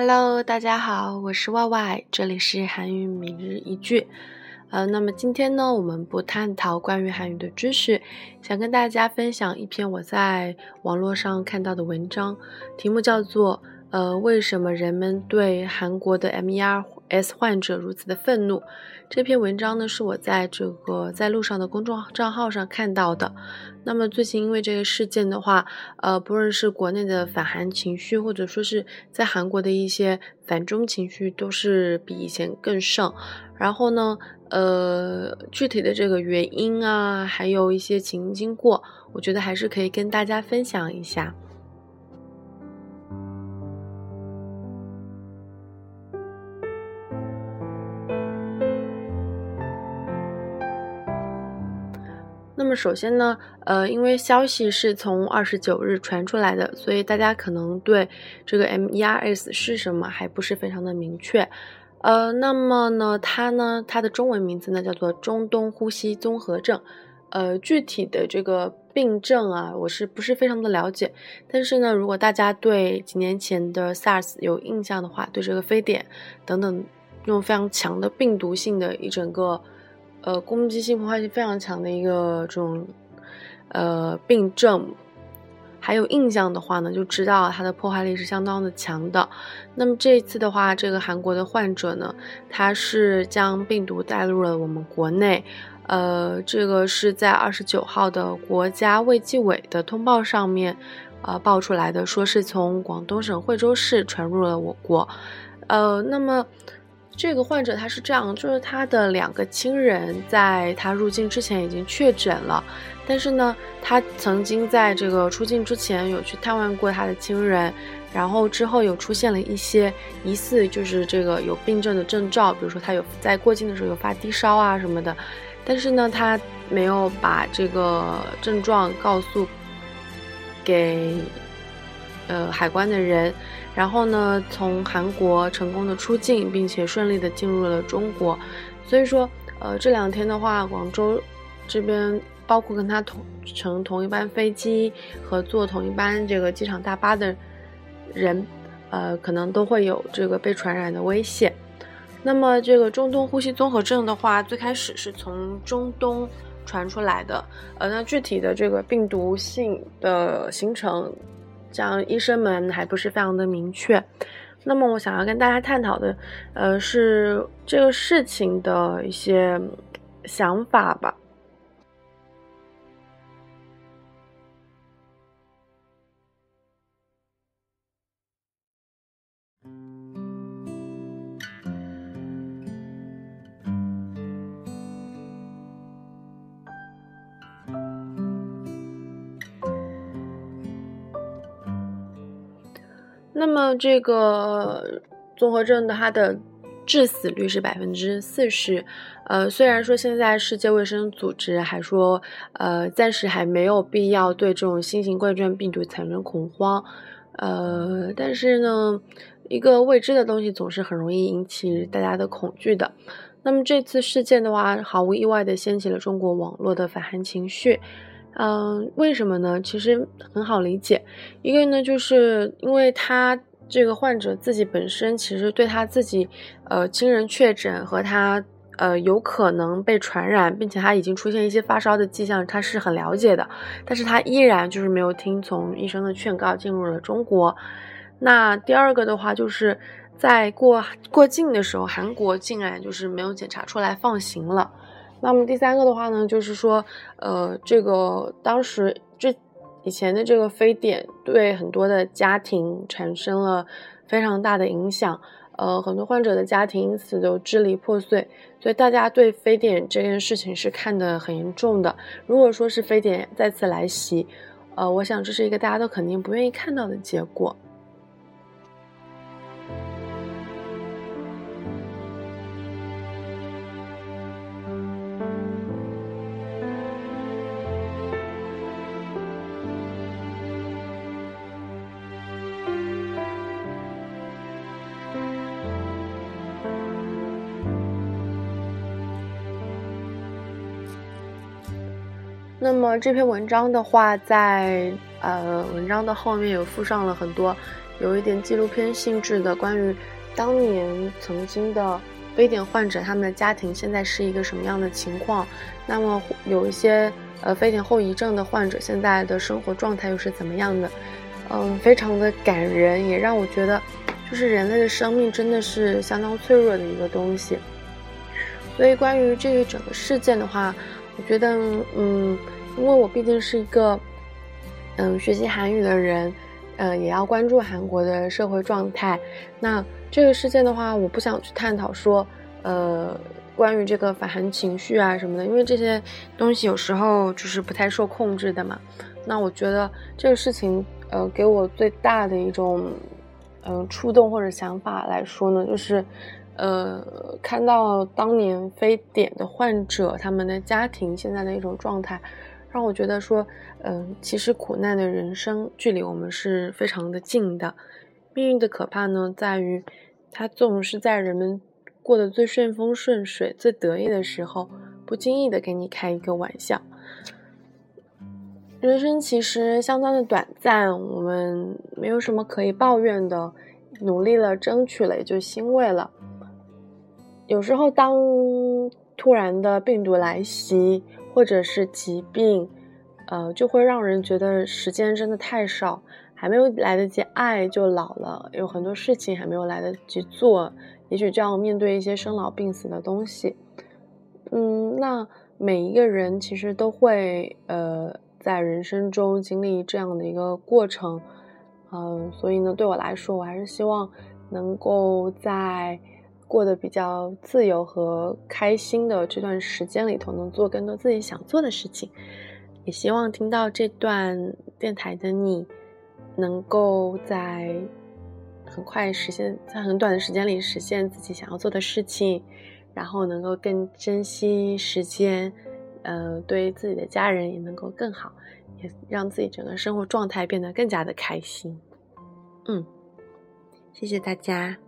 Hello，大家好，我是 Y Y，这里是韩语每日一句。呃，那么今天呢，我们不探讨关于韩语的知识，想跟大家分享一篇我在网络上看到的文章，题目叫做“呃，为什么人们对韩国的 M E R S 患者如此的愤怒？”这篇文章呢，是我在这个在路上的公众账号上看到的。那么最近因为这个事件的话，呃，不论是国内的反韩情绪，或者说是在韩国的一些反中情绪，都是比以前更盛。然后呢，呃，具体的这个原因啊，还有一些情经过，我觉得还是可以跟大家分享一下。那么首先呢，呃，因为消息是从二十九日传出来的，所以大家可能对这个 MERS 是什么还不是非常的明确。呃，那么呢，它呢，它的中文名字呢叫做中东呼吸综合症。呃，具体的这个病症啊，我是不是非常的了解？但是呢，如果大家对几年前的 SARS 有印象的话，对这个非典等等这种非常强的病毒性的一整个。呃，攻击性、破坏性非常强的一个这种呃病症，还有印象的话呢，就知道它的破坏力是相当的强的。那么这一次的话，这个韩国的患者呢，他是将病毒带入了我们国内。呃，这个是在二十九号的国家卫计委的通报上面，呃，报出来的，说是从广东省惠州市传入了我国。呃，那么。这个患者他是这样，就是他的两个亲人在他入境之前已经确诊了，但是呢，他曾经在这个出境之前有去探望过他的亲人，然后之后有出现了一些疑似就是这个有病症的征兆，比如说他有在过境的时候有发低烧啊什么的，但是呢，他没有把这个症状告诉给呃海关的人。然后呢，从韩国成功的出境，并且顺利的进入了中国。所以说，呃，这两天的话，广州这边包括跟他同乘同一班飞机和坐同一班这个机场大巴的人，呃，可能都会有这个被传染的危险。那么，这个中东呼吸综合症的话，最开始是从中东传出来的，呃，那具体的这个病毒性的形成。这样，医生们还不是非常的明确。那么，我想要跟大家探讨的，呃，是这个事情的一些想法吧。那么这个综合症的它的致死率是百分之四十，呃，虽然说现在世界卫生组织还说，呃，暂时还没有必要对这种新型冠状病毒产生恐慌，呃，但是呢，一个未知的东西总是很容易引起大家的恐惧的。那么这次事件的话，毫无意外的掀起了中国网络的反韩情绪。嗯，为什么呢？其实很好理解，一个呢，就是因为他这个患者自己本身其实对他自己，呃，亲人确诊和他呃有可能被传染，并且他已经出现一些发烧的迹象，他是很了解的，但是他依然就是没有听从医生的劝告进入了中国。那第二个的话，就是在过过境的时候，韩国竟然就是没有检查出来放行了。那么第三个的话呢，就是说，呃，这个当时这以前的这个非典对很多的家庭产生了非常大的影响，呃，很多患者的家庭因此都支离破碎，所以大家对非典这件事情是看得很严重的。如果说是非典再次来袭，呃，我想这是一个大家都肯定不愿意看到的结果。那么这篇文章的话，在呃文章的后面有附上了很多有一点纪录片性质的关于当年曾经的非典患者他们的家庭现在是一个什么样的情况。那么有一些呃非典后遗症的患者现在的生活状态又是怎么样的？嗯，非常的感人，也让我觉得，就是人类的生命真的是相当脆弱的一个东西。所以关于这一整个事件的话，我觉得，嗯，因为我毕竟是一个，嗯，学习韩语的人，嗯，也要关注韩国的社会状态。那这个事件的话，我不想去探讨说，呃，关于这个反韩情绪啊什么的，因为这些东西有时候就是不太受控制的嘛。那我觉得这个事情，呃，给我最大的一种，嗯，触动或者想法来说呢，就是。呃，看到当年非典的患者他们的家庭现在的一种状态，让我觉得说，嗯，其实苦难的人生距离我们是非常的近的。命运的可怕呢，在于它总是在人们过得最顺风顺水、最得意的时候，不经意的给你开一个玩笑。人生其实相当的短暂，我们没有什么可以抱怨的，努力了、争取了，也就欣慰了。有时候，当突然的病毒来袭，或者是疾病，呃，就会让人觉得时间真的太少，还没有来得及爱就老了，有很多事情还没有来得及做，也许就要面对一些生老病死的东西。嗯，那每一个人其实都会呃在人生中经历这样的一个过程，嗯，所以呢，对我来说，我还是希望能够在。过得比较自由和开心的这段时间里头，能做更多自己想做的事情。也希望听到这段电台的你，能够在很快实现，在很短的时间里实现自己想要做的事情，然后能够更珍惜时间，呃，对自己的家人也能够更好，也让自己整个生活状态变得更加的开心。嗯，谢谢大家。